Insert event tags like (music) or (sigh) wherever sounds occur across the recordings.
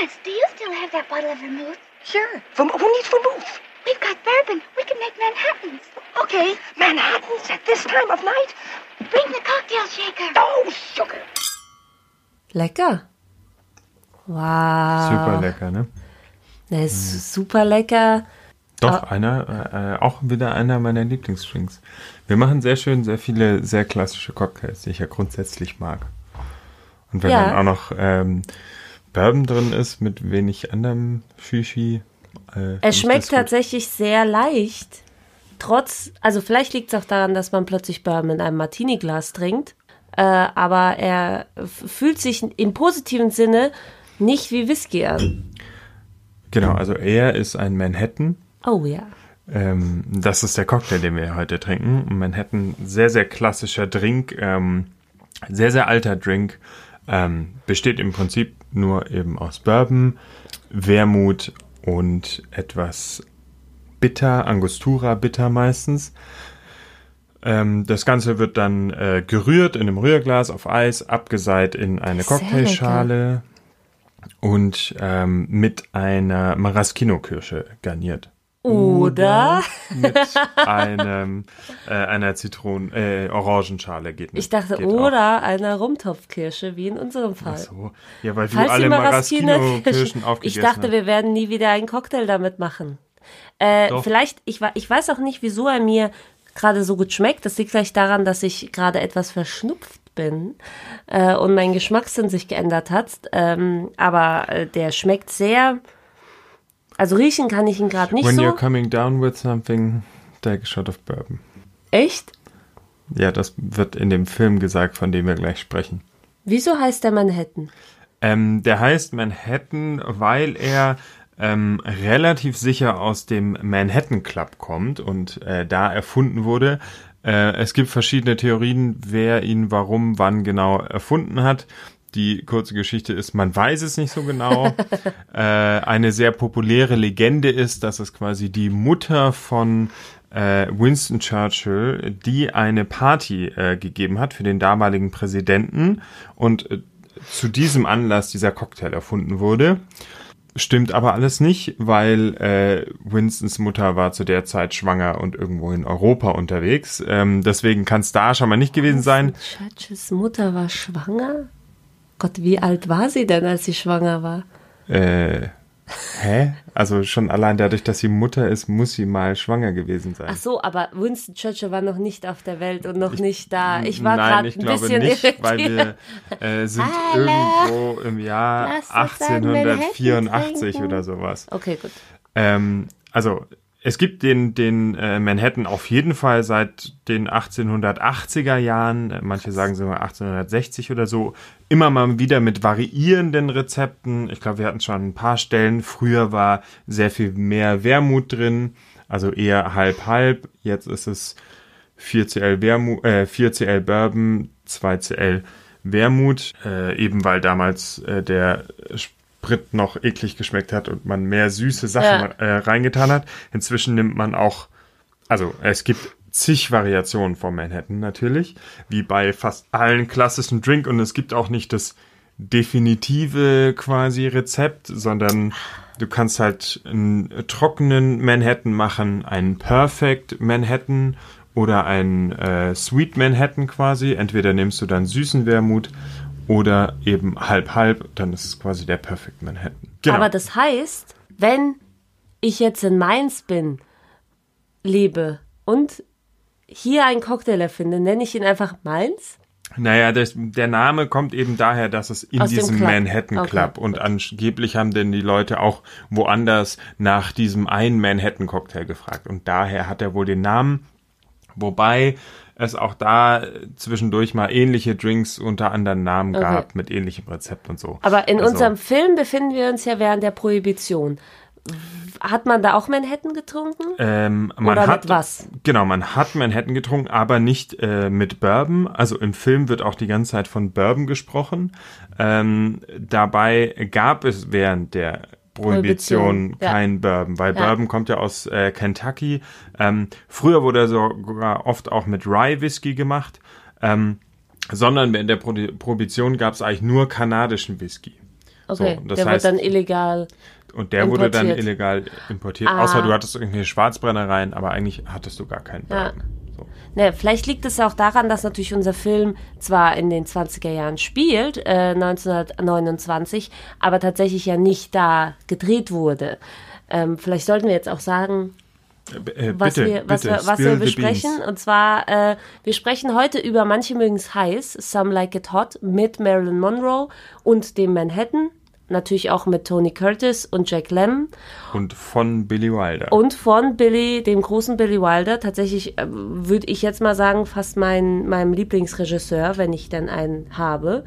Clarence, do you still have that bottle of vermouth? Sure. Who needs vermouth? We've got bourbon. We can make Manhattans. Okay, Manhattans at this time of night? Bring the cocktail shaker. Oh, sugar. Lecker. Wow. Super lecker, ne? Der ist super lecker. Doch, einer, äh, auch wieder einer meiner Lieblingsdrinks. Wir machen sehr schön sehr viele sehr klassische Cocktails, die ich ja grundsätzlich mag. Und wenn Ja. dann auch noch ähm, Bourbon drin ist mit wenig anderem Shishi. Äh, Es schmeckt tatsächlich sehr leicht. Trotz, also vielleicht liegt es auch daran, dass man plötzlich Bourbon in einem Martini-Glas trinkt. Äh, aber er fühlt sich im positiven Sinne nicht wie Whisky an. Genau, also er ist ein Manhattan. Oh ja. Ähm, das ist der Cocktail, den wir heute trinken. Manhattan, sehr, sehr klassischer Drink, ähm, sehr, sehr alter Drink. Ähm, besteht im Prinzip nur eben aus Bourbon, Wermut und etwas Bitter, Angostura Bitter meistens. Ähm, das Ganze wird dann äh, gerührt in einem Rührglas auf Eis, abgeseit in eine Sehr Cocktailschale und ähm, mit einer Maraschino-Kirsche garniert Oder? mit (laughs) einem äh, einer Zitronen äh, Orangenschale geht Ich dachte, geht oder einer Rumtopfkirsche, wie in unserem Fall. Auch. So. Ja, weil du Falls alle die Maraschino-Kirschen (laughs) aufgegessen Ich dachte, hast. wir werden nie wieder einen Cocktail damit machen. Äh, Doch. vielleicht, ich, ich weiß auch nicht, wieso er mir gerade so gut schmeckt. Das liegt vielleicht daran, dass ich gerade etwas verschnupft bin äh, und mein Geschmackssinn sich geändert hat. Ähm, aber äh, der schmeckt sehr. Also riechen kann ich ihn gerade nicht When so. you're coming down with something, take a shot of bourbon. Echt? Ja, das wird in dem Film gesagt, von dem wir gleich sprechen. Wieso heißt der Manhattan? Ähm, der heißt Manhattan, weil er ähm, relativ sicher aus dem Manhattan Club kommt und äh, da erfunden wurde. Äh, es gibt verschiedene Theorien, wer ihn warum, wann genau erfunden hat. Die kurze Geschichte ist, man weiß es nicht so genau. (laughs) äh, eine sehr populäre Legende ist, dass es quasi die Mutter von äh, Winston Churchill, die eine Party äh, gegeben hat für den damaligen Präsidenten und äh, zu diesem Anlass dieser Cocktail erfunden wurde. Stimmt aber alles nicht, weil äh, Winstons Mutter war zu der Zeit schwanger und irgendwo in Europa unterwegs. Ähm, deswegen kann es da schon mal nicht gewesen sein. Churchills Mutter war schwanger? Gott, wie alt war sie denn, als sie schwanger war? Äh, hä? Also schon allein dadurch, dass sie Mutter ist, muss sie mal schwanger gewesen sein. Ach so, aber Winston Churchill war noch nicht auf der Welt und noch nicht da. Ich war gerade ich ein glaube bisschen nicht, irritiert. weil wir äh, sind Hallo. irgendwo im Jahr Lass uns einen 1884 Manhattan oder sowas. Okay, gut. Ähm, also es gibt den, den äh, Manhattan auf jeden Fall seit den 1880er Jahren, äh, manche sagen sogar 1860 oder so, immer mal wieder mit variierenden Rezepten. Ich glaube, wir hatten schon ein paar Stellen. Früher war sehr viel mehr Wermut drin, also eher halb-halb. Jetzt ist es 4cl, Wermut, äh, 4cl Bourbon, 2cl Wermut, äh, eben weil damals äh, der Sprit noch eklig geschmeckt hat und man mehr süße Sachen äh, reingetan hat. Inzwischen nimmt man auch, also es gibt zig Variationen von Manhattan natürlich, wie bei fast allen klassischen Drink und es gibt auch nicht das definitive quasi Rezept, sondern du kannst halt einen trockenen Manhattan machen, einen Perfect Manhattan oder einen äh, Sweet Manhattan quasi. Entweder nimmst du dann süßen Wermut oder eben halb-halb, dann ist es quasi der Perfect Manhattan. Genau. Aber das heißt, wenn ich jetzt in Mainz bin, lebe und hier einen Cocktail erfinde, nenne ich ihn einfach Mainz? Naja, das, der Name kommt eben daher, dass es in Aus diesem Club. Manhattan Okay. Club und angeblich haben denn die Leute auch woanders nach diesem einen Manhattan Cocktail gefragt und daher hat er wohl den Namen, wobei es auch da zwischendurch mal ähnliche Drinks unter anderen Namen Okay. gab mit ähnlichem Rezept und so. Aber in Also- unserem Film befinden wir uns ja während der Prohibition. Hat man da auch Manhattan getrunken? Ähm, man Oder hat, mit was? Genau, man hat Manhattan getrunken, aber nicht äh, mit Bourbon. Also im Film wird auch die ganze Zeit von Bourbon gesprochen. Ähm, dabei gab es während der Prohibition Prohibition, ja. kein Bourbon, weil Ja. Bourbon kommt ja aus äh, Kentucky. Ähm, früher wurde er sogar oft auch mit Rye Whisky gemacht, ähm, sondern während der Pro Prohibition gab es eigentlich nur kanadischen Whisky. Okay, So, das der heißt, wird dann illegal. und der wurde dann importiert. illegal importiert, Ah. außer du hattest irgendwelche Schwarzbrennereien, aber eigentlich hattest du gar keinen Ja. Bourbon. So. Ne, vielleicht liegt es auch daran, dass natürlich unser Film zwar in den 20er Jahren spielt, äh, 1929, aber tatsächlich ja nicht da gedreht wurde. Ähm, vielleicht sollten wir jetzt auch sagen, Äh, was bitte, wir, was bitte, wir, was wir besprechen. Und zwar, äh, wir sprechen heute über Manche mögen es heiß, Some Like It Hot mit Marilyn Monroe und dem Manhattan. Natürlich auch mit Tony Curtis und Jack Lemmon. Und von Billy Wilder. Und von Billy, dem großen Billy Wilder, tatsächlich äh, würde ich jetzt mal sagen, fast mein, meinem Lieblingsregisseur, wenn ich denn einen habe.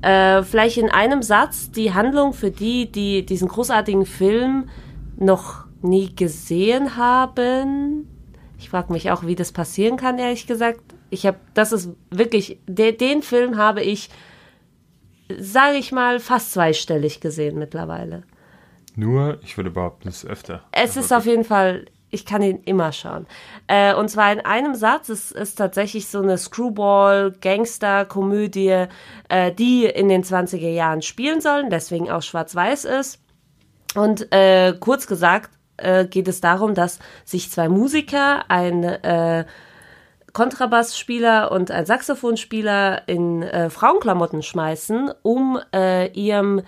Äh, vielleicht in einem Satz die Handlung für die, die diesen großartigen Film noch nie gesehen haben. Ich frage mich auch, wie das passieren kann, ehrlich gesagt. Ich habe, das ist wirklich, de, den Film habe ich, sage ich mal, fast zweistellig gesehen mittlerweile. Nur, ich würde behaupten, es ist öfter. Es ist auf jeden Fall, ich kann ihn immer schauen. Äh, und zwar in einem Satz. Es ist tatsächlich so eine Screwball-Gangster-Komödie, äh, die in den 20er Jahren spielen sollen, deswegen auch schwarz-weiß ist. Und äh, kurz gesagt äh, geht es darum, dass sich zwei Musiker, ein äh, Kontrabassspieler und ein Saxophonspieler in äh, Frauenklamotten schmeißen, um äh, ihrem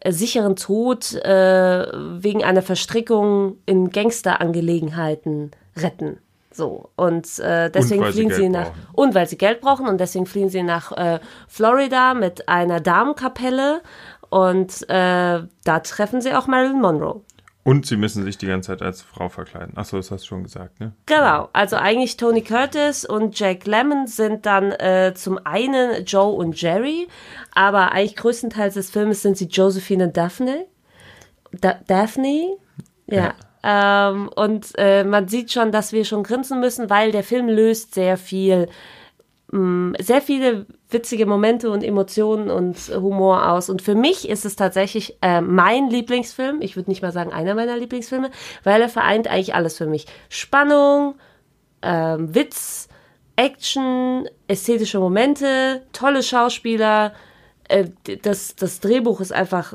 äh, sicheren Tod äh, wegen einer Verstrickung in Gangsterangelegenheiten retten. So, und äh, deswegen sie fliehen sie, Geld nach. brauchen. Und weil sie Geld brauchen und deswegen fliehen sie nach äh, Florida mit einer Damenkapelle und äh, da treffen sie auch Marilyn Monroe. Und sie müssen sich die ganze Zeit als Frau verkleiden. Achso, das hast du schon gesagt, ne? Genau, also eigentlich Tony Curtis und Jack Lemmon sind dann äh, zum einen Joe und Jerry, aber eigentlich größtenteils des Filmes sind sie Josephine und Daphne. Da Daphne? Ja. Ähm, und äh, man sieht schon, dass wir schon grinsen müssen, weil der Film löst sehr viel, sehr viele witzige Momente und Emotionen und Humor aus. Und für mich ist es tatsächlich äh, mein Lieblingsfilm. Ich würde nicht mal sagen einer meiner Lieblingsfilme, weil er vereint eigentlich alles für mich. Spannung, ähm, Witz, Action, ästhetische Momente, tolle Schauspieler. Äh, das, das Drehbuch ist einfach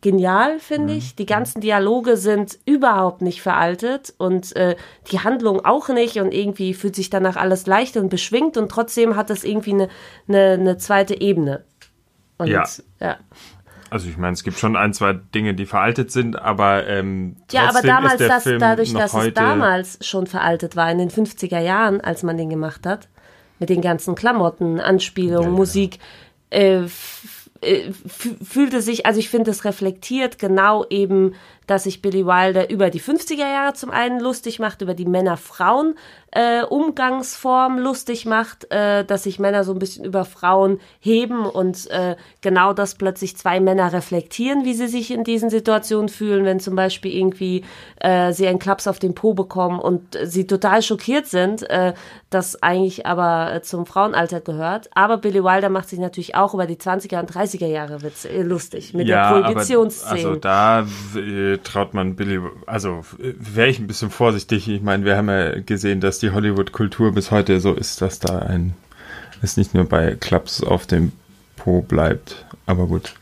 genial, finde ich. Die ganzen Dialoge sind überhaupt nicht veraltet und äh, die Handlung auch nicht und irgendwie fühlt sich danach alles leicht und beschwingt und trotzdem hat es irgendwie eine, eine, eine zweite Ebene. Und, Ja. ja. Also ich meine, es gibt schon ein, zwei Dinge, die veraltet sind, aber ähm, Ja, aber damals, Film dadurch, dass es damals schon veraltet war, in den 50er Jahren, als man den gemacht hat, mit den ganzen Klamotten, Anspielungen, Ja, ja. Musik, äh, fühlte sich, also ich finde, es reflektiert genau eben, dass sich Billy Wilder über die 50er Jahre zum einen lustig macht, über die Männer-Frauen äh, Umgangsform lustig macht, äh, dass sich Männer so ein bisschen über Frauen heben und äh, genau das plötzlich zwei Männer reflektieren, wie sie sich in diesen Situationen fühlen, wenn zum Beispiel irgendwie äh, sie einen Klaps auf den Po bekommen und sie total schockiert sind, äh, das eigentlich aber äh, zum Frauenalter gehört. Aber Billy Wilder macht sich natürlich auch über die 20er und 30er Jahre Witz, äh, lustig mit ja, der Prohibitionsszene. also da äh, traut man Billy, also äh, wäre ich ein bisschen vorsichtig. Ich meine, wir haben ja gesehen, dass die Hollywood-Kultur bis heute so ist, dass da ein es nicht nur bei Klaps auf dem Po bleibt. Aber gut.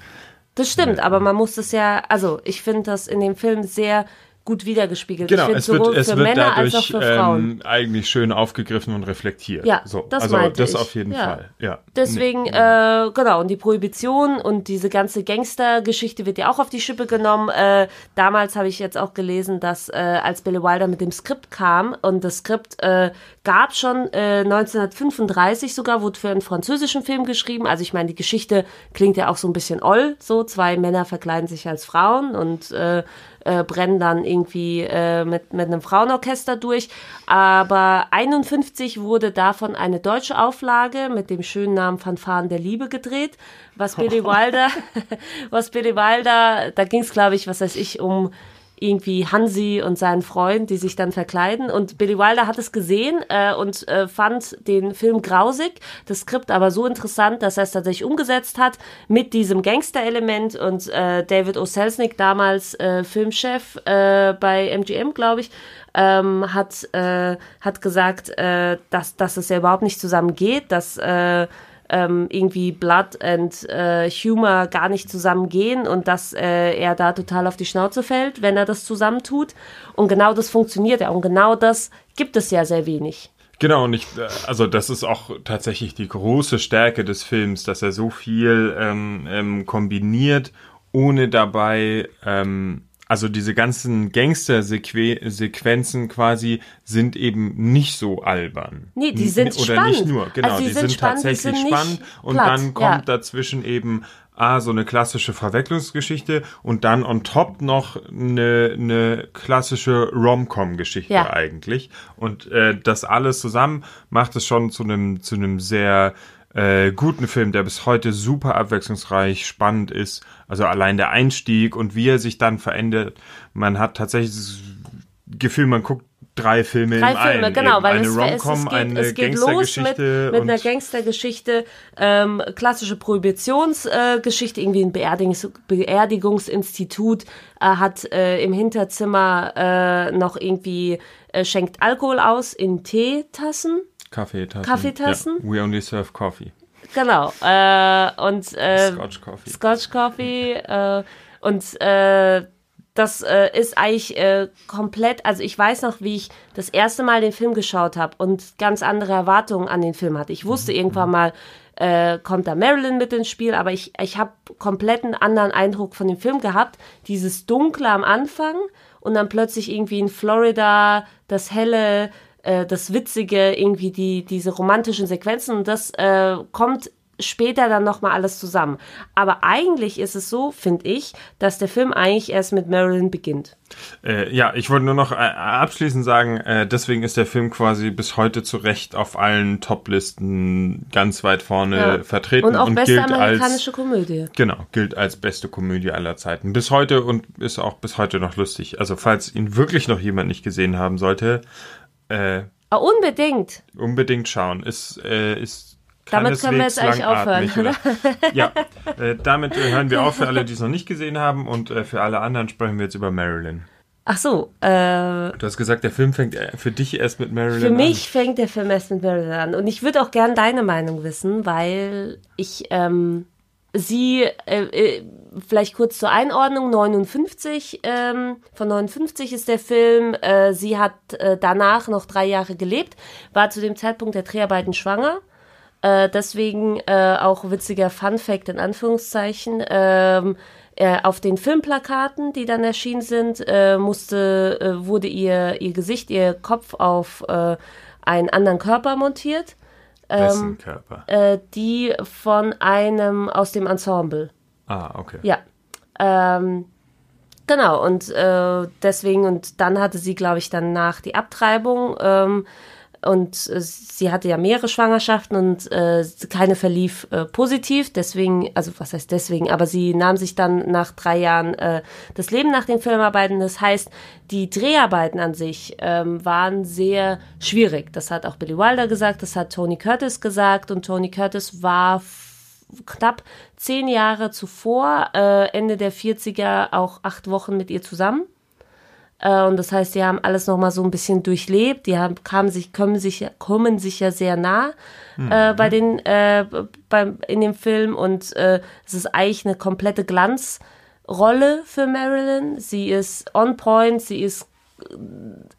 Das stimmt, aber man muss es ja, also ich finde das in dem Film sehr gut wiedergespiegelt. ich Genau, finde es wird, sowohl es für wird Männer als auch dadurch für Frauen. ähm, eigentlich schön aufgegriffen und reflektiert. Ja, so, das also das ich. auf jeden Ja. Fall. Ja. Deswegen, äh, genau, und die Prohibition und diese ganze Gangstergeschichte wird ja auch auf die Schippe genommen. Äh, damals habe ich jetzt auch gelesen, dass äh, als Billy Wilder mit dem Skript kam und das Skript äh, gab schon äh, 1935 sogar, wurde für einen französischen Film geschrieben. Also ich meine, die Geschichte klingt ja auch so ein bisschen oll, so zwei Männer verkleiden sich als Frauen und äh, äh, brennen dann irgendwie äh, mit, mit einem Frauenorchester durch. Aber 51 wurde davon eine deutsche Auflage mit dem schönen Namen Fanfaren der Liebe gedreht, was Billy (laughs) Wilder, (laughs) was Billy Wilder, da ging es glaube ich, was weiß ich, um irgendwie Hansi und seinen Freund, die sich dann verkleiden. Und Billy Wilder hat es gesehen äh, und äh, fand den Film grausig, das Skript aber so interessant, dass er es tatsächlich umgesetzt hat mit diesem Gangster-Element. Und äh, David O. Selznick, damals äh, Filmchef äh, bei MGM, glaube ich, ähm, hat, äh, hat gesagt, äh, dass, dass es ja überhaupt nicht zusammengeht, dass äh, ähm, irgendwie Blood and äh, Humor gar nicht zusammengehen und dass äh, er da total auf die Schnauze fällt, wenn er das zusammentut. Und genau das funktioniert ja. Und genau das gibt es ja sehr wenig. Genau, und ich, äh, also das ist auch tatsächlich die große Stärke des Films, dass er so viel ähm, ähm, kombiniert, ohne dabei, ähm, also diese ganzen Gangster-Sequenzen quasi sind eben nicht so albern. Nee, die sind Oder spannend. nicht nur, genau, Also die die, sind sind, spannend, die tatsächlich sind nicht spannend und platt, dann kommt ja. dazwischen eben ah, so eine klassische Verwechslungsgeschichte und dann on top noch eine, eine klassische Rom-Com-Geschichte Ja. eigentlich. Und äh, das alles zusammen macht es schon zu einem zu einem sehr äh, guten Film, der bis heute super abwechslungsreich, spannend ist. Also allein der Einstieg und wie er sich dann verändert. Man hat tatsächlich das Gefühl, man guckt drei Filme Drei im Filme, einen. genau, eben. weil eine es, es, Rom-Com, es geht, eine es geht los mit, mit einer Gangstergeschichte, ähm, klassische Prohibitionsgeschichte, äh, irgendwie ein Beerdigungs Beerdigungsinstitut äh, hat äh, im Hinterzimmer äh, noch irgendwie, äh, schenkt Alkohol aus in Teetassen. Kaffeetassen. Kaffeetassen? Ja, we only serve coffee. Genau. Äh, und äh, Scotch Coffee. Scotch Coffee äh, und äh, das äh, ist eigentlich äh, komplett, also ich weiß noch, wie ich das erste Mal den Film geschaut habe und ganz andere Erwartungen an den Film hatte. Ich wusste irgendwann mal, äh, kommt da Marilyn mit ins Spiel, aber ich, ich habe komplett einen anderen Eindruck von dem Film gehabt. Dieses Dunkle am Anfang und dann plötzlich irgendwie in Florida das Helle, äh, das Witzige, irgendwie die, diese romantischen Sequenzen und das äh, kommt später dann nochmal alles zusammen. Aber eigentlich ist es so, finde ich, dass der Film eigentlich erst mit Marilyn beginnt. Äh, ja, ich wollte nur noch äh, abschließend sagen, äh, deswegen ist der Film quasi bis heute zu Recht auf allen Top-Listen ganz weit vorne Ja. vertreten Und auch beste gilt amerikanische als Komödie. genau gilt als beste Komödie aller Zeiten bis heute und ist auch bis heute noch lustig. Also falls ihn wirklich noch jemand nicht gesehen haben sollte, äh, Ah, unbedingt. unbedingt schauen. Ist äh, ist Damit können wir jetzt eigentlich aufhören, oder? ja, äh, damit äh, hören wir auf für alle, die es noch nicht gesehen haben und äh, für alle anderen sprechen wir jetzt über Marilyn. Ach so, äh, Du hast gesagt, der Film fängt äh, für dich erst mit Marilyn für an. mich fängt der Film erst mit Marilyn an. Und ich würde auch gern deine Meinung wissen, weil ich ähm, sie, äh, vielleicht kurz zur Einordnung, 59, ähm, von 59 ist der Film. Äh, sie hat äh, danach noch drei Jahre gelebt, war zu dem Zeitpunkt der Dreharbeiten schwanger. Äh, deswegen äh, auch witziger Fun Fact in Anführungszeichen. Ähm, äh, auf den Filmplakaten, die dann erschienen sind, äh, musste, äh, wurde ihr, ihr Gesicht, ihr Kopf auf äh, einen anderen Körper montiert. Wessen Körper? Äh, die von einem aus dem Ensemble. Ah, okay. Ja. Ähm, genau, und äh, deswegen, und dann hatte sie, glaube ich, danach die Abtreibung. Ähm, und äh, sie hatte ja mehrere Schwangerschaften und äh, keine verlief äh, positiv. Deswegen, also was heißt deswegen, aber sie nahm sich dann nach drei Jahren äh, das Leben nach den Filmarbeiten. Das heißt, die Dreharbeiten an sich ähm, waren sehr schwierig. Das hat auch Billy Wilder gesagt, das hat Tony Curtis gesagt und Tony Curtis war knapp zehn Jahre zuvor, äh, Ende der 40er, auch acht Wochen mit ihr zusammen. Äh, und das heißt, die haben alles nochmal so ein bisschen durchlebt. Die haben, kamen sich, kommen sich, ja- kommen sich ja sehr nah äh, bei den, äh, beim, in dem Film. Und äh, es ist eigentlich eine komplette Glanzrolle für Marilyn. Sie ist on point, sie ist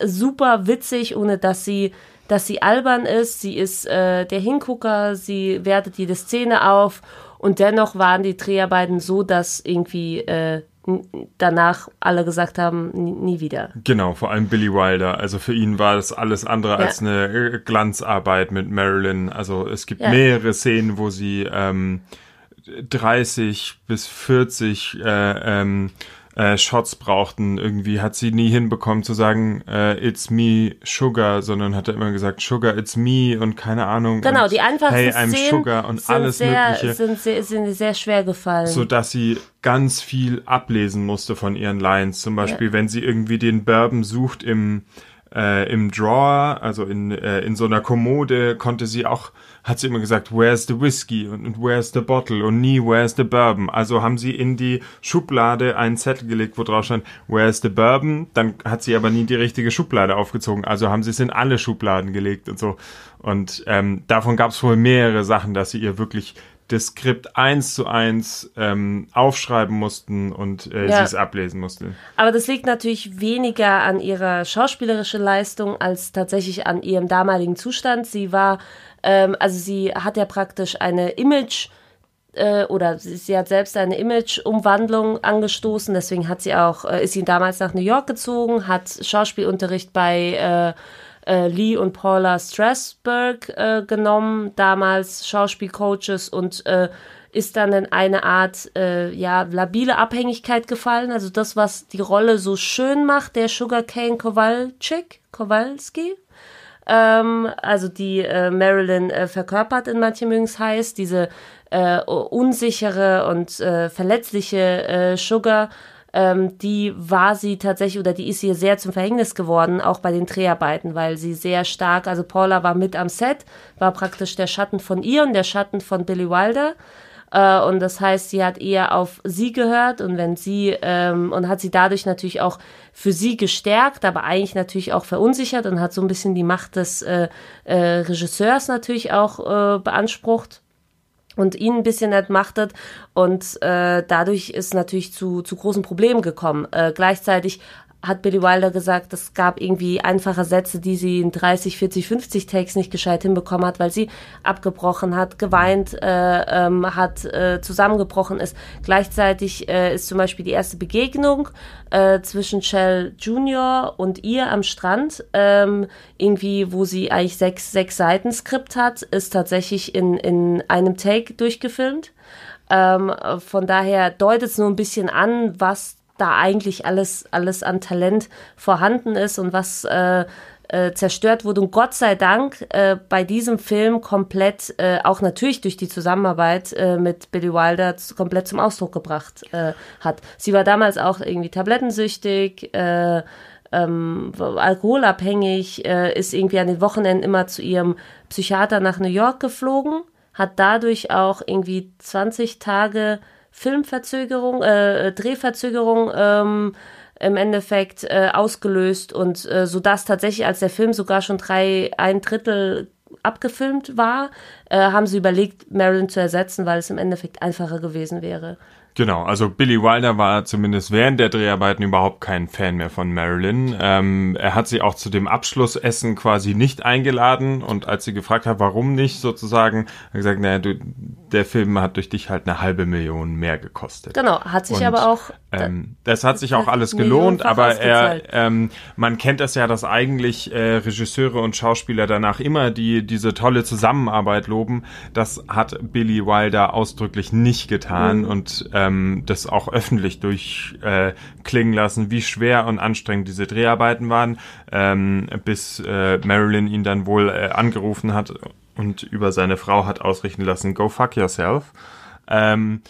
super witzig, ohne dass sie, dass sie albern ist. Sie ist äh, der Hingucker, sie wertet jede Szene auf und dennoch waren die Dreharbeiten so, dass irgendwie äh, danach alle gesagt haben, nie, nie wieder. Genau, vor allem Billy Wilder. Also für ihn war das alles andere Ja. als eine äh, Glanzarbeit mit Marilyn. Also es gibt Ja. mehrere Szenen, wo sie ähm, 30 bis 40 äh, ähm, äh, Shots brauchten. Irgendwie hat sie nie hinbekommen zu sagen, äh, it's me, Sugar, sondern hat er immer gesagt, Sugar, it's me und keine Ahnung. Genau, und, die einfachsten Hey, I'm Szenen Sugar und sind, alles sehr, Mögliche. sind, sehr, sind sehr schwer gefallen. so dass sie ganz viel ablesen musste von ihren Lines. Zum Beispiel, wenn sie irgendwie den Bourbon sucht im äh, im Drawer, also in, äh, in so einer Kommode, konnte sie auch, hat sie immer gesagt, where's the whiskey und, und where's the bottle und nie where's the bourbon. Also haben sie in die Schublade einen Zettel gelegt, wo drauf stand, where's the bourbon. Dann hat sie aber nie die richtige Schublade aufgezogen. Also haben sie es in alle Schubladen gelegt und so. Und ähm, davon gab es wohl mehrere Sachen, dass sie ihr wirklich das Skript eins zu eins ähm, aufschreiben mussten und äh, Ja. sie es ablesen mussten. Aber das liegt natürlich weniger an ihrer schauspielerischen Leistung als tatsächlich an ihrem damaligen Zustand. Sie war, ähm, also sie hat ja praktisch eine Image äh, oder sie, sie hat selbst eine Image-Umwandlung angestoßen. Deswegen hat sie auch, äh, ist sie damals nach New York gezogen, hat Schauspielunterricht bei äh, äh, Lee und Paula Strasberg äh, genommen, damals Schauspielcoaches und äh, ist dann in eine Art äh, ja labile Abhängigkeit gefallen. Also das, was die Rolle so schön macht, der Sugarcane Kowalczyk, Kowalski, ähm, also die äh, Marilyn äh, verkörpert in manchen es heißt, diese äh, unsichere und äh, verletzliche äh, Sugar, ähm, die war sie tatsächlich oder die ist ihr sehr zum Verhängnis geworden, auch bei den Dreharbeiten, weil sie sehr stark, also Paula war mit am Set, war praktisch der Schatten von ihr und der Schatten von Billy Wilder. Äh, und das heißt, sie hat eher auf sie gehört und wenn sie ähm, und hat sie dadurch natürlich auch für sie gestärkt, aber eigentlich natürlich auch verunsichert und hat so ein bisschen die Macht des äh, äh, Regisseurs natürlich auch äh, beansprucht und ihn ein bisschen entmachtet und äh, dadurch ist natürlich zu, zu großen Problemen gekommen. Äh, gleichzeitig hat Billy Wilder gesagt, es gab irgendwie einfache Sätze, die sie in 30, 40, 50 Takes nicht gescheit hinbekommen hat, weil sie abgebrochen hat, geweint äh, ähm, hat, äh, zusammengebrochen ist. Gleichzeitig äh, ist zum Beispiel die erste Begegnung äh, zwischen Shell Junior und ihr am Strand, ähm, irgendwie, wo sie eigentlich sechs, sechs Seiten Skript hat, ist tatsächlich in, in einem Take durchgefilmt. Ähm, von daher deutet es nur ein bisschen an, was da eigentlich alles, alles an Talent vorhanden ist und was äh, äh, zerstört wurde. Und Gott sei Dank äh, bei diesem Film komplett, äh, auch natürlich durch die Zusammenarbeit äh, mit Billy Wilder, komplett zum Ausdruck gebracht äh, hat. Sie war damals auch irgendwie tablettensüchtig, äh, ähm, alkoholabhängig, äh, ist irgendwie an den Wochenenden immer zu ihrem Psychiater nach New York geflogen, hat dadurch auch irgendwie 20 Tage Filmverzögerung, äh, Drehverzögerung ähm, im Endeffekt äh, ausgelöst und äh, so dass tatsächlich, als der Film sogar schon drei, ein Drittel abgefilmt war, äh, haben sie überlegt, Marilyn zu ersetzen, weil es im Endeffekt einfacher gewesen wäre. Genau, also Billy Wilder war zumindest während der Dreharbeiten überhaupt kein Fan mehr von Marilyn. Ähm, er hat sie auch zu dem Abschlussessen quasi nicht eingeladen und als sie gefragt hat, warum nicht, sozusagen, hat er gesagt, naja, du, der Film hat durch dich halt eine halbe Million mehr gekostet. Genau, hat sich Und, aber auch Ähm, das hat sich auch alles gelohnt, aber er, ähm, man kennt das ja, dass eigentlich äh, Regisseure und Schauspieler danach immer die diese tolle Zusammenarbeit loben. Das hat Billy Wilder ausdrücklich nicht getan Mhm. und ähm, das auch öffentlich durchklingen äh, klingen lassen, wie schwer und anstrengend diese Dreharbeiten waren, ähm, bis äh, Marilyn ihn dann wohl äh, angerufen hat und über seine Frau hat ausrichten lassen, go fuck yourself. Ähm,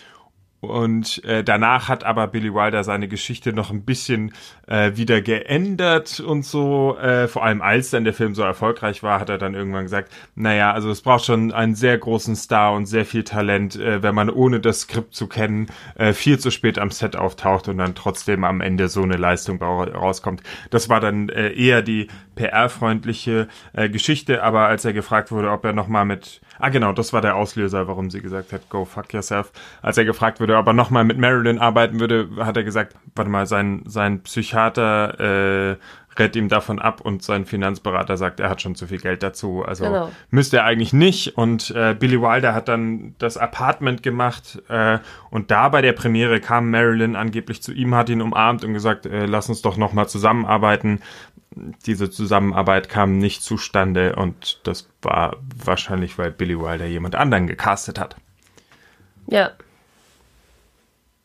und äh, danach hat aber Billy Wilder seine Geschichte noch ein bisschen äh, wieder geändert und so. Äh, vor allem als dann der Film so erfolgreich war, hat er dann irgendwann gesagt, naja, also es braucht schon einen sehr großen Star und sehr viel Talent, äh, wenn man ohne das Skript zu kennen äh, viel zu spät am Set auftaucht und dann trotzdem am Ende so eine Leistung ra- rauskommt. Das war dann äh, eher die PR-freundliche äh, Geschichte, aber als er gefragt wurde, ob er nochmal mit Ah, genau, das war der Auslöser, warum sie gesagt hat, go fuck yourself. Als er gefragt wurde, ob er nochmal mit Marilyn arbeiten würde, hat er gesagt, warte mal, sein, sein Psychiater äh, rät ihm davon ab und sein Finanzberater sagt, er hat schon zu viel Geld dazu. Also Genau. müsste er eigentlich nicht. Und äh, Billy Wilder hat dann das Apartment gemacht äh, und da bei der Premiere kam Marilyn angeblich zu ihm, hat ihn umarmt und gesagt, äh, lass uns doch nochmal zusammenarbeiten. Diese Zusammenarbeit kam nicht zustande und das war wahrscheinlich, weil Billy Wilder jemand anderen gecastet hat. Ja.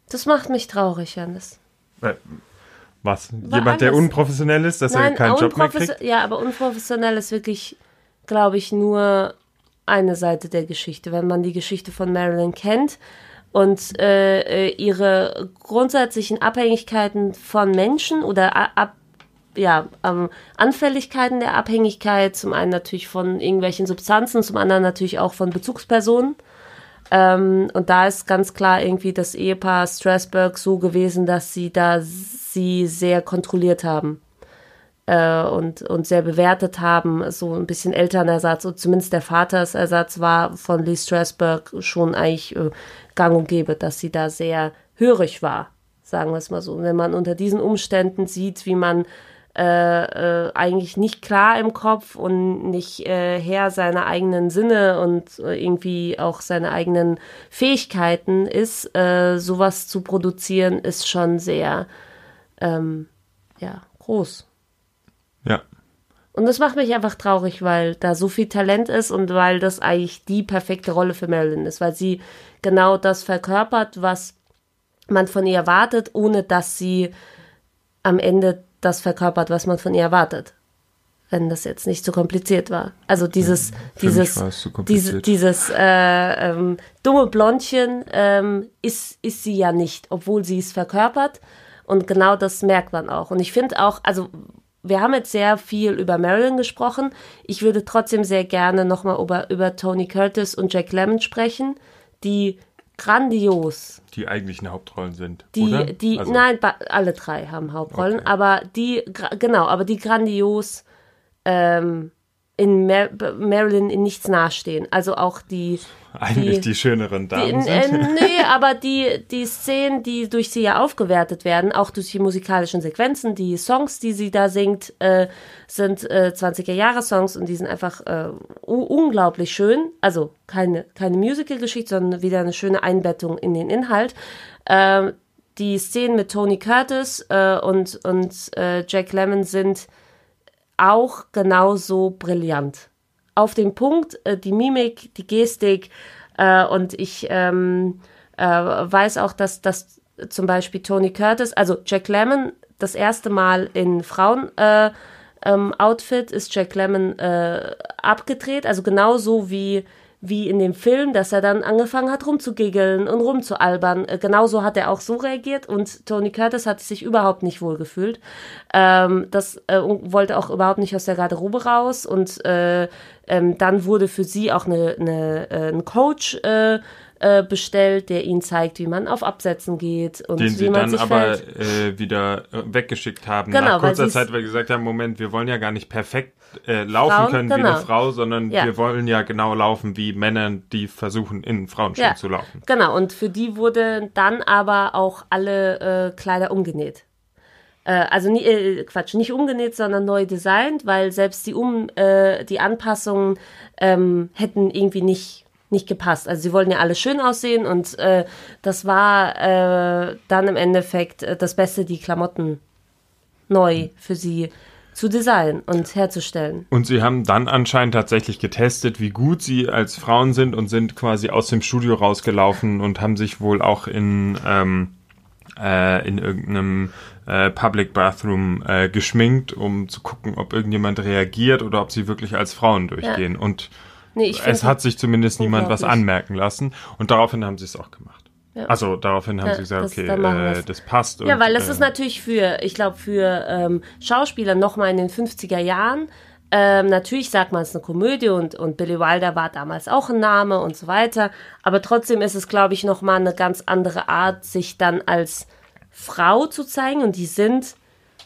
Das macht mich traurig, Janis. Äh, was? War jemand, der unprofessionell ist, dass er keinen Job mehr kriegt? Ja, aber unprofessionell ist wirklich, glaube ich, nur eine Seite der Geschichte. Wenn man die Geschichte von Marilyn kennt und äh, äh, ihre grundsätzlichen Abhängigkeiten von Menschen oder ab, ja, ähm, Anfälligkeiten der Abhängigkeit, zum einen natürlich von irgendwelchen Substanzen, zum anderen natürlich auch von Bezugspersonen. Ähm, und da ist ganz klar irgendwie das Ehepaar Strasberg so gewesen, dass sie da sie sehr kontrolliert haben äh, und, und sehr bewertet haben, so ein bisschen Elternersatz und zumindest der Vatersersatz war von Lee Strasberg schon eigentlich äh, gang und gäbe, dass sie da sehr hörig war, sagen wir es mal so. Und wenn man unter diesen Umständen sieht, wie man äh, äh, eigentlich nicht klar im Kopf und nicht äh, Herr seiner eigenen Sinne und äh, irgendwie auch seine eigenen Fähigkeiten ist, äh, sowas zu produzieren, ist schon sehr ähm, ja, groß. Ja. Und das macht mich einfach traurig, weil da so viel Talent ist und weil das eigentlich die perfekte Rolle für Marilyn ist, weil sie genau das verkörpert, was man von ihr erwartet, ohne dass sie am Ende das verkörpert, was man von ihr erwartet. Wenn das jetzt nicht zu kompliziert war. Also dieses, mich dieses, diese, dieses äh, ähm, dumme Blondchen ähm, ist, ist sie ja nicht, obwohl sie es verkörpert. Und genau das merkt man auch. Und ich finde auch, also wir haben jetzt sehr viel über Marilyn gesprochen. Ich würde trotzdem sehr gerne nochmal über, über Tony Curtis und Jack Lemmon sprechen, die grandios Die eigentlichen Hauptrollen sind. die, oder? die, Also, nein, alle drei haben Hauptrollen, Okay. aber die, genau, aber die grandios ähm, in Mar Marilyn in nichts nahestehen. Also auch die, Eigentlich die- die, schöneren die Damen äh, sind. (laughs) nee, aber die, die Szenen, die durch sie ja aufgewertet werden, auch durch die musikalischen Sequenzen, die Songs, die sie da singt, äh, sind äh, 20er-Jahre-Songs und die sind einfach äh, unglaublich schön. Also keine, keine Musical-Geschichte, sondern wieder eine schöne Einbettung in den Inhalt. Ähm, die Szenen mit Tony Curtis äh, und, und äh, Jack Lemmon sind auch genauso brillant. Auf den Punkt, äh, die Mimik, die Gestik äh, und ich ähm, äh, weiß auch, dass, dass zum Beispiel Tony Curtis, also Jack Lemmon, das erste Mal in Frauen äh, ähm, Outfit ist Jack Lemmon äh, abgedreht, also genauso wie wie in dem Film, dass er dann angefangen hat rumzugiggeln und rumzualbern. Äh, genauso hat er auch so reagiert und Tony Curtis hat sich überhaupt nicht wohl gefühlt. Ähm, das äh, wollte auch überhaupt nicht aus der Garderobe raus und äh, ähm, dann wurde für sie auch eine, eine, äh, ein Coach äh, äh, bestellt, der ihnen zeigt, wie man auf Absätzen geht und Den wie sie man dann sich aber äh, wieder äh, weggeschickt haben. Genau, nach weil kurzer sie's- Zeit, weil sie gesagt haben, Moment, wir wollen ja gar nicht perfekt äh, laufen Frauen, können wie genau. eine Frau, sondern Ja. wir wollen ja genau laufen wie Männer, die versuchen, in Frauenschuhen zu laufen. Genau, und für die wurde dann aber auch alle äh, Kleider umgenäht. Äh, also äh, Quatsch, nicht umgenäht, sondern neu designt, weil selbst die um äh, die Anpassungen ähm, hätten irgendwie nicht nicht gepasst. Also sie wollten ja alle schön aussehen und äh, das war äh, dann im Endeffekt äh, das Beste, die Klamotten neu für sie zu designen und herzustellen. Und sie haben dann anscheinend tatsächlich getestet, wie gut sie als Frauen sind und sind quasi aus dem Studio rausgelaufen und haben sich wohl auch in, ähm, äh, in irgendeinem äh, Public Bathroom äh, geschminkt, um zu gucken, ob irgendjemand reagiert oder ob sie wirklich als Frauen durchgehen. Und Nee, ich es hat sich zumindest niemand was anmerken lassen. Und daraufhin haben sie es auch gemacht. Ja. Also daraufhin haben Ja, sie gesagt, das- okay, äh, das passt. Ja, und, weil das äh, ist natürlich für, ich glaube, für ähm, Schauspieler nochmal in den 50er Jahren. Ähm, natürlich sagt man es ist eine Komödie und, und Billy Wilder war damals auch ein Name und so weiter. Aber trotzdem ist es, glaube ich, nochmal eine ganz andere Art, sich dann als Frau zu zeigen. Und die sind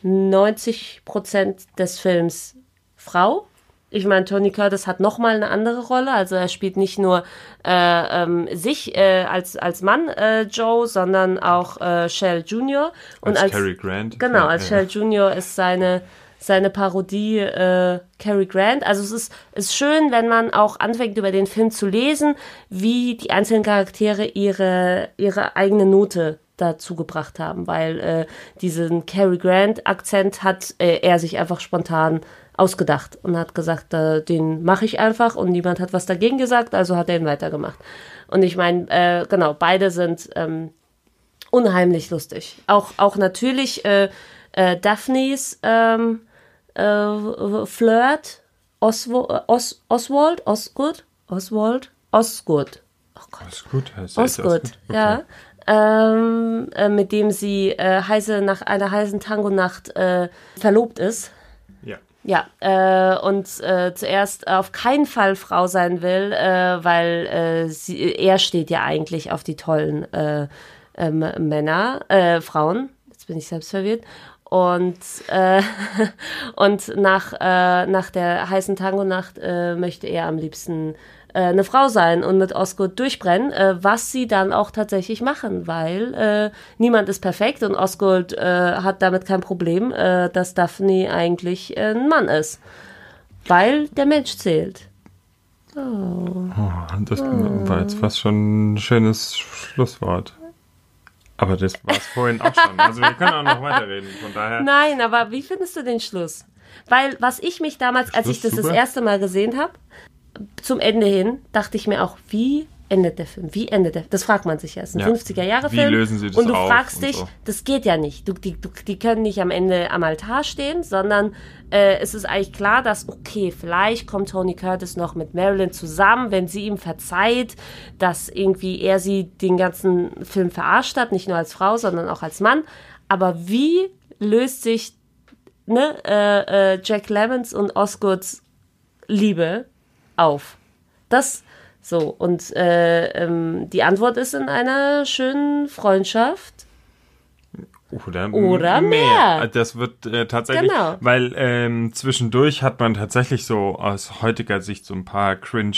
90 Prozent des Films Frau. Ich meine, Tony Curtis hat nochmal eine andere Rolle. Also er spielt nicht nur äh, ähm, sich äh, als, als Mann äh, Joe, sondern auch äh, Shell Jr. Und als Cary Grant. Genau, als ja. Shell Jr. ist seine, seine Parodie äh, Cary Grant. Also es ist, ist schön, wenn man auch anfängt, über den Film zu lesen, wie die einzelnen Charaktere ihre, ihre eigene Note dazu gebracht haben, weil äh, diesen Cary Grant-Akzent hat äh, er sich einfach spontan ausgedacht und hat gesagt, äh, den mache ich einfach und niemand hat was dagegen gesagt, also hat er ihn weitergemacht. Und ich meine, äh, genau, beide sind ähm, unheimlich lustig. Auch, auch natürlich äh, äh, Daphnes ähm, äh, Flirt, Oswo äh, Os Oswald, Osgood, Oswald, Osgood. Oh Gott. Gut. heißt ist Osgood, Okay. ja. ähm, äh, mit dem sie äh, heiße nach einer heißen Tango-Nacht äh, verlobt ist. Ja. Äh, und äh, zuerst auf keinen Fall Frau sein will, äh, weil äh, sie, er steht ja eigentlich auf die tollen äh, ähm, Männer, äh, Frauen. Jetzt bin ich selbst verwirrt. Und, äh, (laughs) und nach, äh, nach der heißen Tango-Nacht äh, möchte er am liebsten äh, eine Frau sein und mit Osgood durchbrennen, äh, was sie dann auch tatsächlich machen, weil äh, niemand ist perfekt und Osgood äh, hat damit kein Problem, äh, dass Daphne eigentlich äh, ein Mann ist. Weil der Mensch zählt. Oh, das war jetzt fast schon ein schönes Schlusswort. Aber das war es vorhin auch schon. Also wir können auch noch weiterreden. Von daher. Nein, aber wie findest du den Schluss? Weil was ich mich damals, als ich das Schluss das super. erste Mal gesehen habe, zum Ende hin, dachte ich mir auch, wie endet der Film? Wie endet der? Das fragt man sich ja. Es ist ein Ja. 50er-Jahre-Film. Wie lösen sie das Und du fragst dich, so. das geht ja nicht. Du, die, du, die können nicht am Ende am Altar stehen, sondern äh, es ist eigentlich klar, dass, okay, vielleicht kommt Tony Curtis noch mit Marilyn zusammen, wenn sie ihm verzeiht, dass irgendwie er sie den ganzen Film verarscht hat, nicht nur als Frau, sondern auch als Mann. Aber wie löst sich ne, äh, äh, Jack Lemmons und Osgoods Liebe auf? Das so und äh, ähm, die Antwort ist in einer schönen Freundschaft. Oder, Oder mehr. Das wird äh, tatsächlich, Genau. weil ähm, zwischendurch hat man tatsächlich so aus heutiger Sicht so ein paar cringe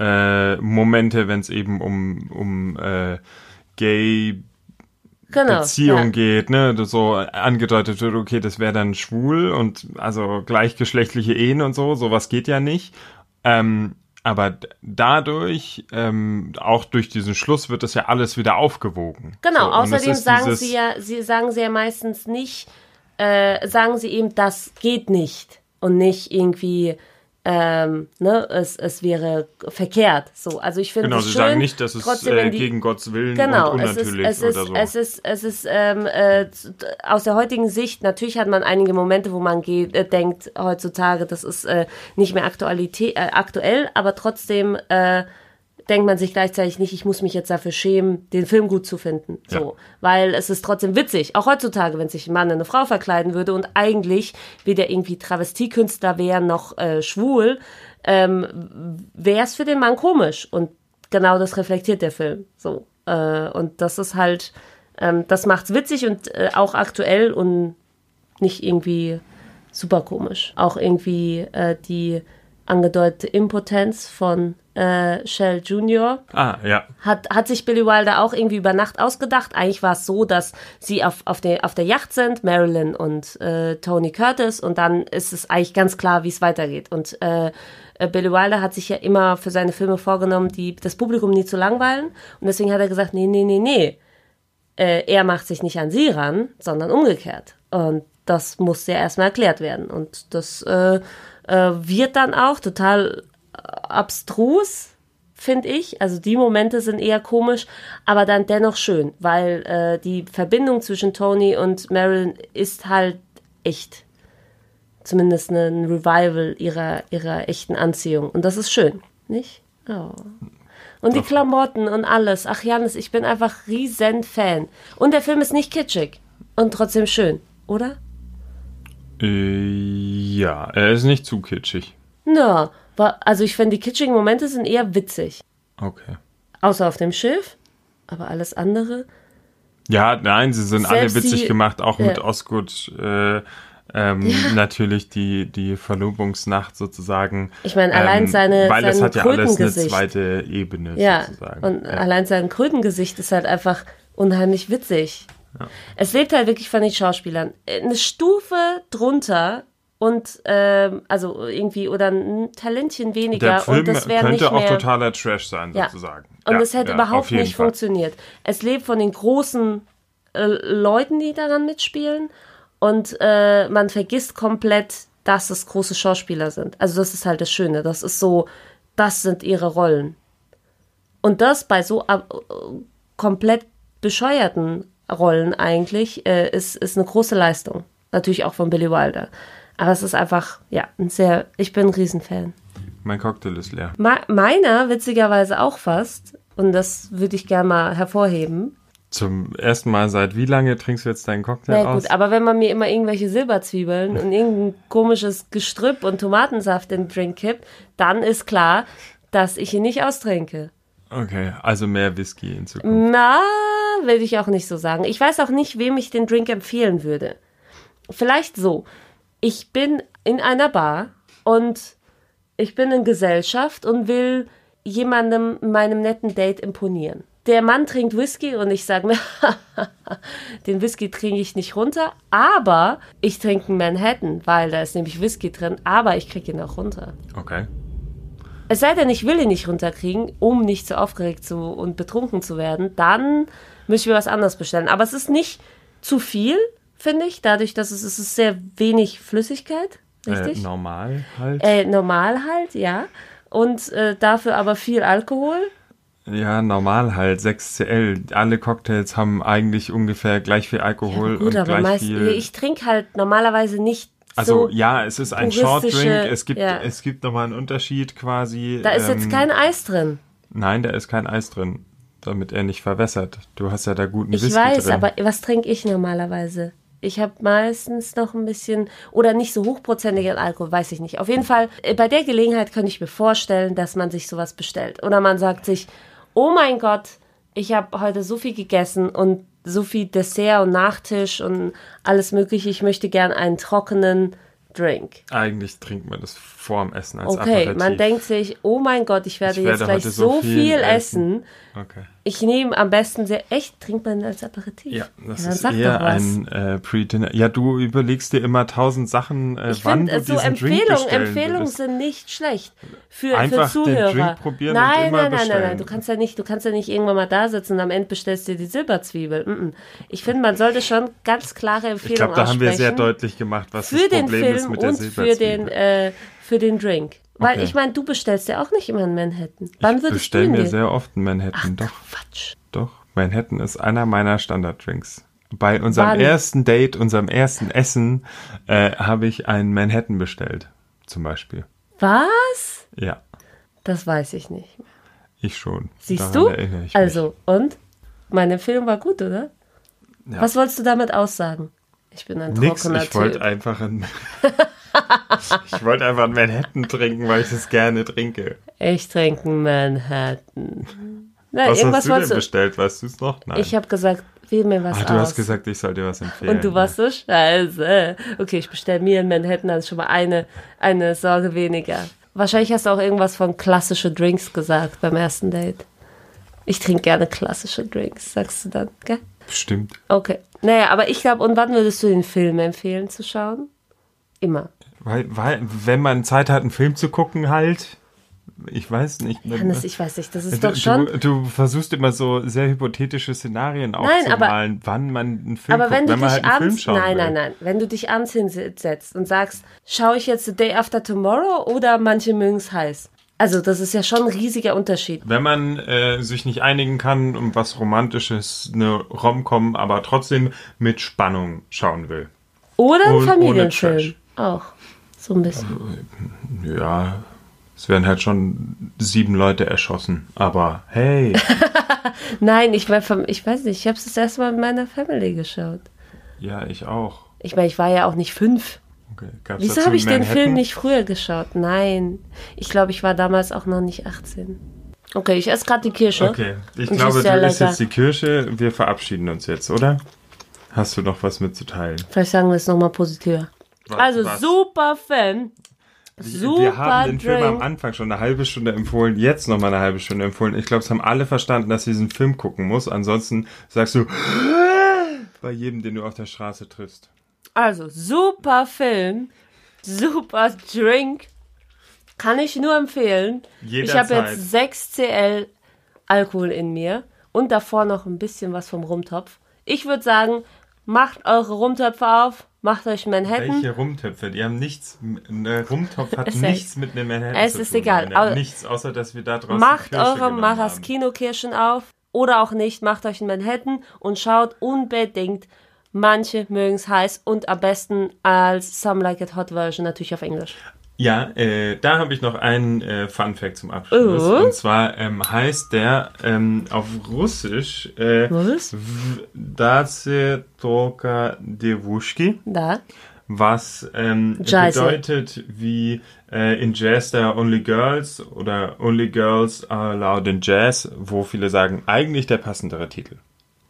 äh, Momente, wenn es eben um, um äh, gay Genau. Beziehung ja. geht, ne, so angedeutet wird, okay, das wäre dann schwul und also gleichgeschlechtliche Ehen und so, sowas geht ja nicht. Ähm, aber dadurch, ähm, auch durch diesen Schluss, wird das ja alles wieder aufgewogen. Genau, So, außerdem sagen sie ja, sie sagen sie ja meistens nicht, äh, sagen sie eben, das geht nicht und nicht irgendwie, ähm, ne, es, es wäre verkehrt. So, also ich finde Genau, es sie schön, sagen nicht, dass es trotzdem, äh, die, gegen Gottes Willen Genau, und es ist, unnatürlich es ist, oder so. es ist, es ist, ähm, äh, aus der heutigen Sicht, natürlich hat man einige Momente, wo man geht, äh, denkt, heutzutage, das ist äh, nicht mehr Aktualität, äh, aktuell, aber trotzdem äh, denkt man sich gleichzeitig nicht, ich muss mich jetzt dafür schämen, den Film gut zu finden. So, weil es ist trotzdem witzig, auch heutzutage, wenn sich ein Mann in eine Frau verkleiden würde und eigentlich weder irgendwie Travestiekünstler wäre noch äh, schwul, ähm, wäre es für den Mann komisch. Und genau das reflektiert der Film. So. Äh, und das ist halt, ähm, das macht's witzig und äh, auch aktuell und nicht irgendwie super komisch. Auch irgendwie äh, die angedeutete Impotenz von äh, Shell Jr. ah, ja. Hat, hat sich Billy Wilder auch irgendwie über Nacht ausgedacht. Eigentlich war es so, dass sie auf, auf, der, auf der Yacht sind, Marilyn und äh, Tony Curtis, und dann ist es eigentlich ganz klar, wie es weitergeht. Und äh, äh, Billy Wilder hat sich ja immer für seine Filme vorgenommen, die, das Publikum nie zu langweilen. Und deswegen hat er gesagt, nee, nee, nee, nee. Äh, er macht sich nicht an sie ran, sondern umgekehrt. Und das muss ja erstmal erklärt werden. Und das äh, äh, wird dann auch total abstrus, finde ich. Also die Momente sind eher komisch, aber dann dennoch schön, weil äh, die Verbindung zwischen Tony und Marilyn ist halt echt. Zumindest ein Revival ihrer, ihrer echten Anziehung. Und das ist schön, nicht? Oh. Und die Klamotten und alles. Ach Janis, ich bin einfach riesen Fan. Und der Film ist nicht kitschig und trotzdem schön, oder? Äh, ja, er ist nicht zu kitschig. Na, also ich finde, die kitschigen Momente sind eher witzig. Okay. Außer auf dem Schiff. Aber alles andere. Ja, nein, sie sind alle witzig die- gemacht, auch mit Ja. Osgood. Äh, ähm, Natürlich die, die Verlobungsnacht sozusagen. Ich meine, allein ähm, seine- Weil das hat ja alles eine zweite Ebene Ja. sozusagen. Und ja. allein sein Krötengesicht ist halt einfach unheimlich witzig. Es lebt halt wirklich von den Schauspielern. Eine Stufe drunter und ähm, also irgendwie oder ein Talentchen weniger Der Film und das wäre könnte nicht auch mehr totalut Trash sein, Ja. sozusagen. Und ja, es hätte ja, überhaupt auf jeden nicht Fall. funktioniert. Es lebt von den großen äh, Leuten, die daran mitspielen. Und äh, man vergisst komplett, dass es große Schauspieler sind. Also das ist halt das Schöne. Das ist so, das sind ihre Rollen. Und das bei so äh, komplett bescheuerten Rollen eigentlich äh, ist, ist eine große Leistung. Natürlich auch von Billy Wilder. Aber es ist einfach, ja, ein sehr, ich bin ein Riesenfan. Mein Cocktail ist leer. Ma- Meiner, witzigerweise auch fast, und das würde ich gerne mal hervorheben, Zum ersten Mal seit wie lange trinkst du jetzt deinen Cocktail Na aus? gut, aber wenn man mir immer irgendwelche Silberzwiebeln und irgendein komisches Gestrüpp und Tomatensaft in den Drink kippt, dann ist klar, dass ich ihn nicht austrinke. Okay, also mehr Whisky in Zukunft. Na, will ich auch nicht so sagen. Ich weiß auch nicht, wem ich den Drink empfehlen würde. Vielleicht so. Ich bin in einer Bar und ich bin in Gesellschaft und will jemandem, meinem netten Date imponieren. Der Mann trinkt Whisky und ich sage mir, (laughs) den Whisky trinke ich nicht runter, aber ich trinke einen Manhattan, weil da ist nämlich Whisky drin, aber ich kriege ihn auch runter. Okay. Es sei denn, ich will ihn nicht runterkriegen, um nicht so aufgeregt zu und betrunken zu werden, dann müssen wir was anderes bestellen. Aber es ist nicht zu viel, finde ich, dadurch, dass es, es ist sehr wenig Flüssigkeit, Äh, richtig? normal halt. Äh, normal halt, ja. Und äh, dafür aber viel Alkohol. Ja, normal halt. 6CL. Alle Cocktails haben eigentlich ungefähr gleich viel Alkohol Gut, und aber gleich meist, viel. ich trinke halt normalerweise nicht also so. ja, es ist ein Short puristische- Drink. Es gibt, ja. es gibt nochmal einen Unterschied quasi. Da ist jetzt ähm, kein Eis drin. Nein, da ist kein Eis drin, damit er nicht verwässert. Du hast ja da guten Ich Whisky weiß, drin. aber was trinke ich normalerweise? Ich habe meistens noch ein bisschen oder nicht so hochprozentigen Alkohol, weiß ich nicht. Auf jeden Fall, äh, bei der Gelegenheit könnte ich mir vorstellen, dass man sich sowas bestellt. Oder man sagt sich, oh mein Gott, ich habe heute so viel gegessen und so viel Dessert und Nachtisch und alles Mögliche. Ich möchte gern einen trockenen Drink. Eigentlich trinkt man das vorm Essen als Okay, Aperitif. man denkt sich, oh mein Gott, ich werde Ich jetzt werde gleich heute so viel essen. essen. Okay. Ich nehme am besten sehr, echt, trinkt man als Aperitif? Ja, das dann ist eher ein äh, Pre-Dinner. Ja, du überlegst dir immer tausend Sachen, äh, Ich wann finde, du so diesen Drink Empfehlungen, bestellen Empfehlungen sind nicht schlecht für, Einfach für den Zuhörer. Drink probieren und nein, immer nein, nein, nein, bestellen. nein. Du kannst ja nicht, du kannst ja nicht irgendwann mal da sitzen und am Ende bestellst du dir die Silberzwiebel. Mm -mm. Ich finde, man sollte schon ganz klare Ich Empfehlungen glaube, da haben wir sehr deutlich gemacht, was für das den Problem Film ist mit der und für Silberzwiebel. den, äh, für den Drink. Weil Okay. ich meine, du bestellst ja auch nicht immer in Manhattan. Wann ich würdest bestell du ihn mir sehr oft einen Manhattan. doch, Quatsch. doch. Manhattan ist einer meiner Standarddrinks. Bei unserem Wann? ersten Date, unserem ersten Essen, äh, habe ich einen Manhattan bestellt. Zum Beispiel. Was? Ja, Das weiß ich nicht. ich schon. Siehst Daran du? ich mich. Also, und? Meine Empfehlung war gut, oder? Ja. Was wolltest du damit aussagen? Ich bin ein Nix, trockener ich wollte Typ. einfach ein, (laughs) ich wollte einfach einen Manhattan trinken, weil ich das gerne trinke. Ich trinke einen Manhattan. Na, Was hast du denn du. bestellt? Weißt du es noch? Nein. Ich habe gesagt, wähl mir was Ach, du aus. hast gesagt, ich soll dir was empfehlen. und du warst so scheiße. Okay, ich bestelle mir einen Manhattan, ist schon mal eine, eine Sorge weniger. Wahrscheinlich hast du auch irgendwas von klassische Drinks gesagt beim ersten Date. Ich trinke gerne klassische Drinks, sagst du dann, gell? Bestimmt. Okay. Naja, aber ich glaube, und wann würdest du den Film empfehlen zu schauen? Immer. Weil, weil, wenn man Zeit hat, einen Film zu gucken, halt. Ich weiß nicht. Hannes, ich weiß nicht, das ist du, doch schon. Du, du versuchst immer so sehr hypothetische Szenarien Nein, aber- aufzumalen, wann man einen Film Aber guckt, wenn du wenn man dich halt einen Film abends, schauen nein, nein, nein, wenn du dich abends hinsetzt und sagst, schaue ich jetzt The Day After Tomorrow oder manche mögen es heiß? Also das ist ja schon ein riesiger Unterschied. Wenn man äh, sich nicht einigen kann um was Romantisches, eine Rom-Com, aber trotzdem mit Spannung schauen will. Oder ein Familienfilm. Auch. So ein bisschen. Ja, es werden halt schon sieben Leute erschossen. Aber hey, (laughs) Nein, ich, war vom, ich weiß nicht, ich habe es das erste Mal mit meiner Family geschaut. ja, ich auch. Ich meine, ich war ja auch nicht fünf. Okay. Gab's Wieso habe ich den? Film nicht früher geschaut? Nein. Ich glaube, ich war damals auch noch nicht 18. Okay, ich esse gerade die Kirsche. Okay, ich Und glaube, du isst lecker. jetzt die Kirsche. Wir verabschieden uns jetzt, oder? Hast du noch was mitzuteilen? Vielleicht sagen wir es nochmal positiver. Was- Also was? super Fan. Super wir haben den Film am. Anfang schon eine halbe Stunde empfohlen, jetzt noch mal eine halbe Stunde empfohlen. Ich glaube, es haben alle verstanden, dass sie diesen Film gucken muss. Ansonsten sagst du (gasps) bei jedem, den du auf der Straße triffst. Also super Film, super Drink. Kann ich nur empfehlen. Ich habe Jederzeit. jetzt 6 CL Alkohol in mir und davor noch ein bisschen was vom Rumtopf. Ich würde sagen, macht eure Rumtöpfe auf, macht euch Manhattan. Welche Rumtöpfe? Die haben nichts. Ein Rumtopf hat Es ist- nichts mit einem Manhattan es zu ist tun. egal, Leute. aber- nichts, außer dass wir da draußen Macht eure Maraschino-Kirschen auf oder auch nicht, macht euch einen Manhattan und schaut unbedingt. Manche mögen es heiß und am besten als Some Like It Hot Version natürlich auf Englisch. haben. Ja, äh, da habe ich noch einen äh, Fun Fact zum Abschluss. Oh. Und zwar ähm, heißt der ähm, auf Russisch äh, Was? w- Dace Toka Devushki, Da. was ähm, Jazz. bedeutet wie äh, in Jazz der Only Girls oder Only Girls are allowed in Jazz, wo viele sagen, eigentlich der passendere Titel.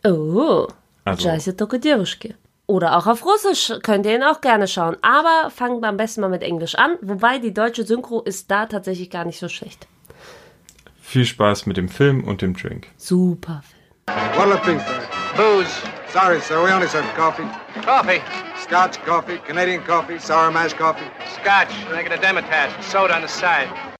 Oh. Also- Jazzy Toke Девушки. Oder auch auf Russisch könnt ihr ihn auch gerne schauen. Aber fangen wir am besten mal mit Englisch an. Wobei die deutsche Synchro ist da tatsächlich gar nicht so schlecht. Viel Spaß mit dem Film und dem Drink. Super Film. What'll it be, sir? Booze. Sorry, sir, we only serve coffee. Coffee. Scotch coffee, Canadian coffee, sour mash coffee. Scotch. Make it a demitasse. Soda on the side.